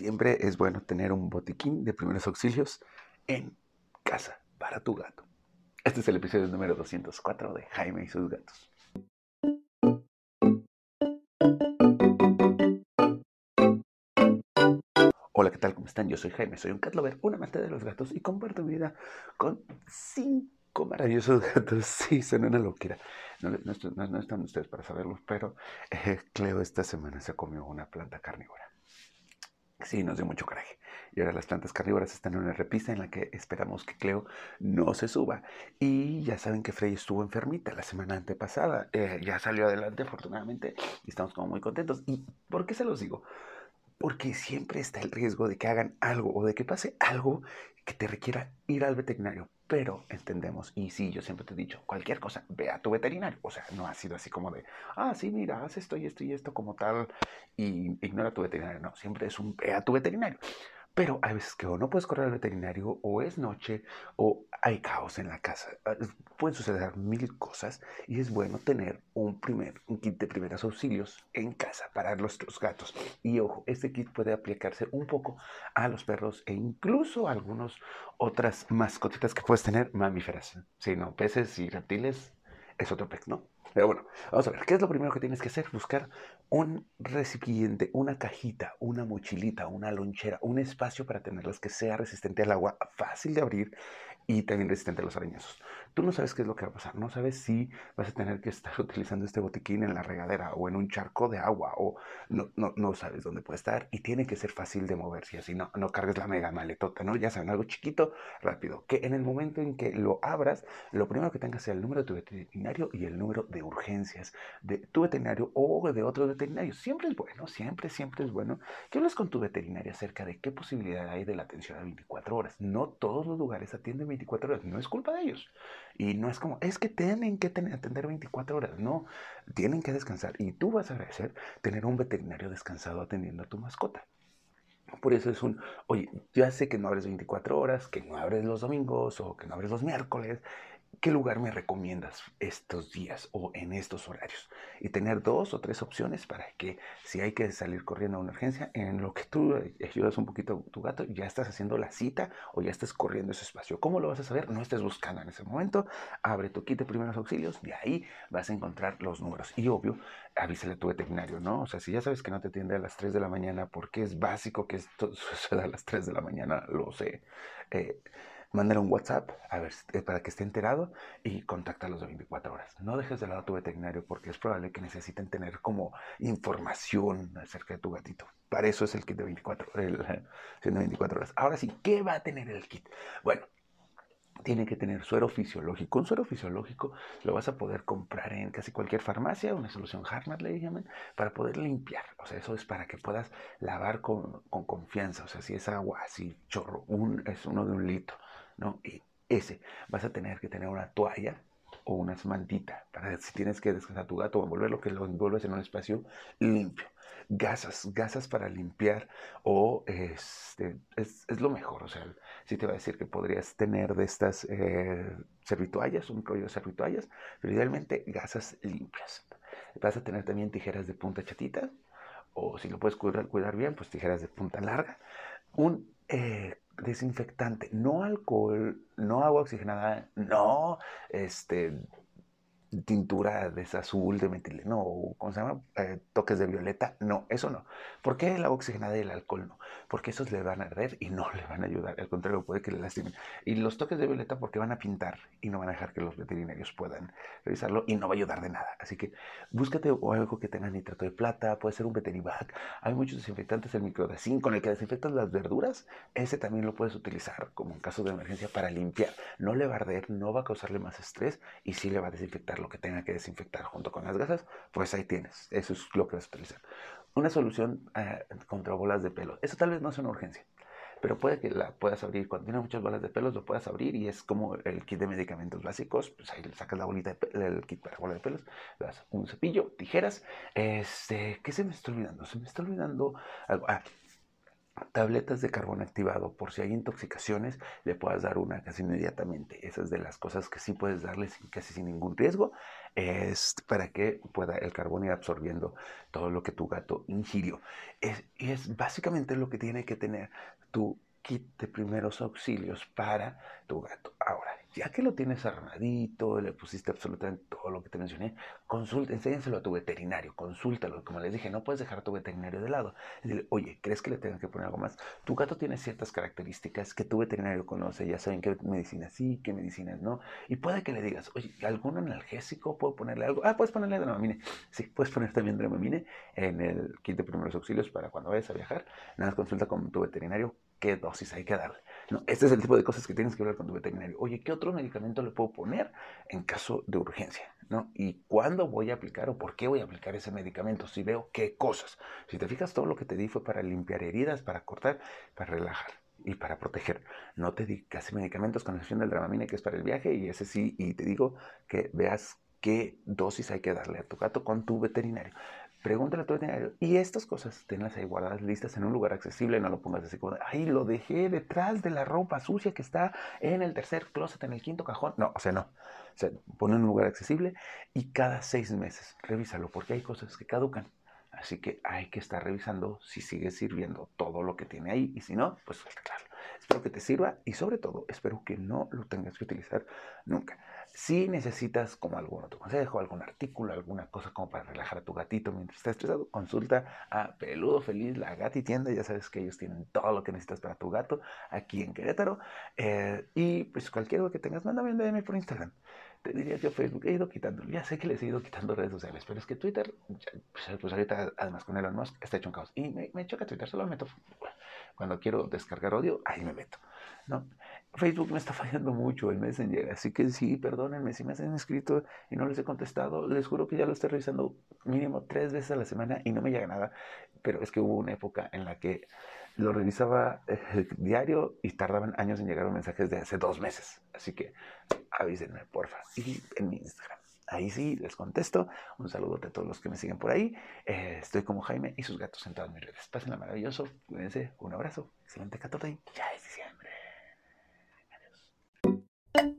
Siempre es bueno tener un botiquín de primeros auxilios en casa para tu gato. Este es el episodio número 204 de Jaime y sus gatos. Hola, ¿qué tal? ¿Cómo están? Yo soy Jaime, soy un cat lover, un amante de los gatos y comparto mi vida con cinco maravillosos gatos. Sí, son una locura. No, no, están ustedes para saberlo, pero eh, Cleo esta semana se comió una planta carnívora. Sí, nos dio mucho coraje. Y ahora las plantas carnívoras están en una repisa en la que esperamos que Cleo no se suba. Y ya saben que Frey estuvo enfermita la semana antepasada. Eh, ya salió adelante, afortunadamente, y estamos como muy contentos. ¿Y por qué se los digo? Porque siempre está el riesgo de que hagan algo o de que pase algo que te requiera ir al veterinario pero entendemos, y sí, yo siempre te he dicho, cualquier cosa, ve a tu veterinario. O sea, no ha sido así como de, ah, sí, mira, haz esto y esto y esto como tal, y ignora a tu veterinario. No, siempre es un ve a tu veterinario. Pero hay veces que o no puedes correr al veterinario, o es noche, o hay caos en la casa. Ah, pueden suceder mil cosas y es bueno tener un, primer, un kit de primeros auxilios en casa para nuestros gatos. Y ojo, este kit puede aplicarse un poco a los perros e incluso a algunas otras mascotitas que puedes tener mamíferas. Si no, peces y reptiles es otro pez, ¿no? Pero bueno, vamos a ver, ¿qué es lo primero que tienes que hacer? Buscar un recipiente, una cajita, una mochilita, una lonchera, un espacio para tenerlas que sea resistente al agua, fácil de abrir y también resistente a los arañazos. Tú no sabes qué es lo que va a pasar, no sabes si vas a tener que estar utilizando este botiquín en la regadera o en un charco de agua o no, no, no sabes dónde puede estar y tiene que ser fácil de mover, si así no, no cargues la mega maletota, ¿no? Ya saben, algo chiquito, rápido, que en el momento en que lo abras, lo primero que tengas sea el número de tu veterinario y el número de urgencias de tu veterinario o de otro veterinario. Siempre es bueno, siempre, siempre es bueno que hables con tu veterinario acerca de qué posibilidad hay de la atención a 24 horas. No todos los lugares atienden 24 horas, no es culpa de ellos. Y no es como, es que tienen que tener, atender 24 horas, no, tienen que descansar. Y tú vas a agradecer tener un veterinario descansado atendiendo a tu mascota. Por eso es un, oye, ya sé que no abres 24 horas, que no abres los domingos o que no abres los miércoles, ¿qué lugar me recomiendas estos días o en estos horarios? Y tener dos o tres opciones para que si hay que salir corriendo a una urgencia, en lo que tú ayudas un poquito a tu gato, ya estás haciendo la cita o ya estás corriendo ese espacio. ¿Cómo lo vas a saber? No estés buscando en ese momento, abre tu kit de primeros auxilios, de ahí vas a encontrar los números. Y obvio, avísale a tu veterinario, ¿no? O sea, si ya sabes que no te atiende a las 3 de la mañana, porque es básico que esto suceda a las 3 de la mañana, lo sé. Eh, mándale un WhatsApp a ver, eh, para que esté enterado y contáctalos de 24 horas. No dejes de lado a tu veterinario porque es probable que necesiten tener como información acerca de tu gatito. Para eso es el kit de 24, el, de 24 horas. Ahora sí, ¿qué va a tener el kit? Bueno, tiene que tener suero fisiológico. Un suero fisiológico lo vas a poder comprar en casi cualquier farmacia, una solución Hartmann le llaman, para poder limpiar. O sea, eso es para que puedas lavar con, con confianza. O sea, si es agua, así chorro, un, es uno de un litro. ¿No? Y ese, vas a tener que tener una toalla o una mantita para si tienes que descansar tu gato o envolverlo, que lo envuelves en un espacio limpio. Gasas, gasas para limpiar o este, es, es, lo mejor. O sea, si te va a decir que podrías tener de estas eh, servituallas, un rollo de servituallas, pero idealmente gasas limpias. Vas a tener también tijeras de punta chatita o si lo puedes cuidar, cuidar bien, pues tijeras de punta larga. Un eh, desinfectante, no alcohol, no agua oxigenada, no este tintura de azul, de metileno, o ¿cómo se llama? Eh, toques de violeta. No, eso no. ¿Por qué agua oxigenada y el alcohol no? Porque esos le van a arder y no le van a ayudar. Al contrario, puede que le lastimen. Y los toques de violeta porque van a pintar y no van a dejar que los veterinarios puedan revisarlo y no va a ayudar de nada. Así que búscate algo que tenga nitrato de plata, puede ser un Veterivac. Hay muchos desinfectantes, el microdacin con el que desinfectas las verduras. Ese también lo puedes utilizar como en caso de emergencia para limpiar. No le va a arder, no va a causarle más estrés y sí le va a desinfectar lo que tenga que desinfectar junto con las gasas, pues ahí tienes. Eso es lo que vas a utilizar. Una solución eh, contra bolas de pelo. Eso tal vez no es una urgencia, pero puede que la puedas abrir. Cuando tiene muchas bolas de pelos, lo puedas abrir y es como el kit de medicamentos básicos. Pues ahí le sacas la bolita de el kit para bolas de pelos, le das un cepillo, tijeras. Este, ¿Qué se me está olvidando? Se me está olvidando algo. Ah, tabletas de carbón activado por si hay intoxicaciones le puedas dar una casi inmediatamente. Esa es de las cosas que sí puedes darles casi sin ningún riesgo es para que pueda el carbón ir absorbiendo todo lo que tu gato ingirió. Es, y es básicamente lo que tiene que tener tu kit de primeros auxilios para tu gato. Ahora ya que lo tienes armadito, le pusiste absolutamente todo lo que te mencioné, consulta, enséñenselo a tu veterinario, consúltalo. Como les dije, no puedes dejar a tu veterinario de lado. Dile, oye, ¿crees que le tengas que poner algo más? Tu gato tiene ciertas características que tu veterinario conoce, ya saben qué medicinas sí, qué medicinas no. Y puede que le digas, oye, ¿algún analgésico? ¿Puedo ponerle algo? Ah, puedes ponerle dramamine. Sí, puedes poner también dramamine en el kit de primeros auxilios para cuando vayas a viajar. Nada más consulta con tu veterinario qué dosis hay que darle. No, este es el tipo de cosas que tienes que hablar con tu veterinario. Oye, ¿qué otro medicamento le puedo poner en caso de urgencia? ¿No? ¿Y cuándo voy a aplicar o por qué voy a aplicar ese medicamento? Si veo qué cosas. Si te fijas, todo lo que te di fue para limpiar heridas, para cortar, para relajar y para proteger. No te di casi medicamentos con excepción del dramamine que es para el viaje y ese sí, y te digo que veas qué dosis hay que darle a tu gato con tu veterinario. Pregúntale a tu veterinario. Y estas cosas, tenlas ahí guardadas listas en un lugar accesible. No lo pongas así como, ay, lo dejé detrás de la ropa sucia que está en el tercer closet, en el quinto cajón. No, o sea, no. O sea, en un lugar accesible y cada seis meses revísalo porque hay cosas que caducan. Así que hay que estar revisando si sigue sirviendo todo lo que tiene ahí y si no, pues claro. Espero que te sirva y sobre todo espero que no lo tengas que utilizar nunca. Si necesitas como algún otro consejo, algún artículo, alguna cosa como para relajar a tu gatito mientras está estresado, consulta a Peludo Feliz, la gati tienda. Ya sabes que ellos tienen todo lo que necesitas para tu gato aquí en Querétaro. Eh, y pues cualquier cosa que tengas, mándame un DM por Instagram. Te diría que Facebook he ido quitando, ya sé que les he ido quitando redes sociales, pero es que Twitter, pues, ahorita además con Elon Musk está hecho un caos. Y me, me choca Twitter, solo me meto cuando quiero descargar odio, ahí me meto. ¿no? Facebook me está fallando mucho el Messenger, así que sí, perdónenme si me han escrito y no les he contestado. Les juro que ya lo estoy revisando mínimo tres veces a la semana y no me llega nada. Pero es que hubo una época en la que lo revisaba eh, diario y tardaban años en llegar los mensajes de hace dos meses. Así que avísenme, porfa. Y en mi Instagram. Ahí sí les contesto. Un saludo a todos los que me siguen por ahí. Eh, estoy como Jaime y sus gatos en todas mis redes. Pásenla maravilloso. Cuídense. Un abrazo. Excelente 14. Ya es diciembre. Adiós.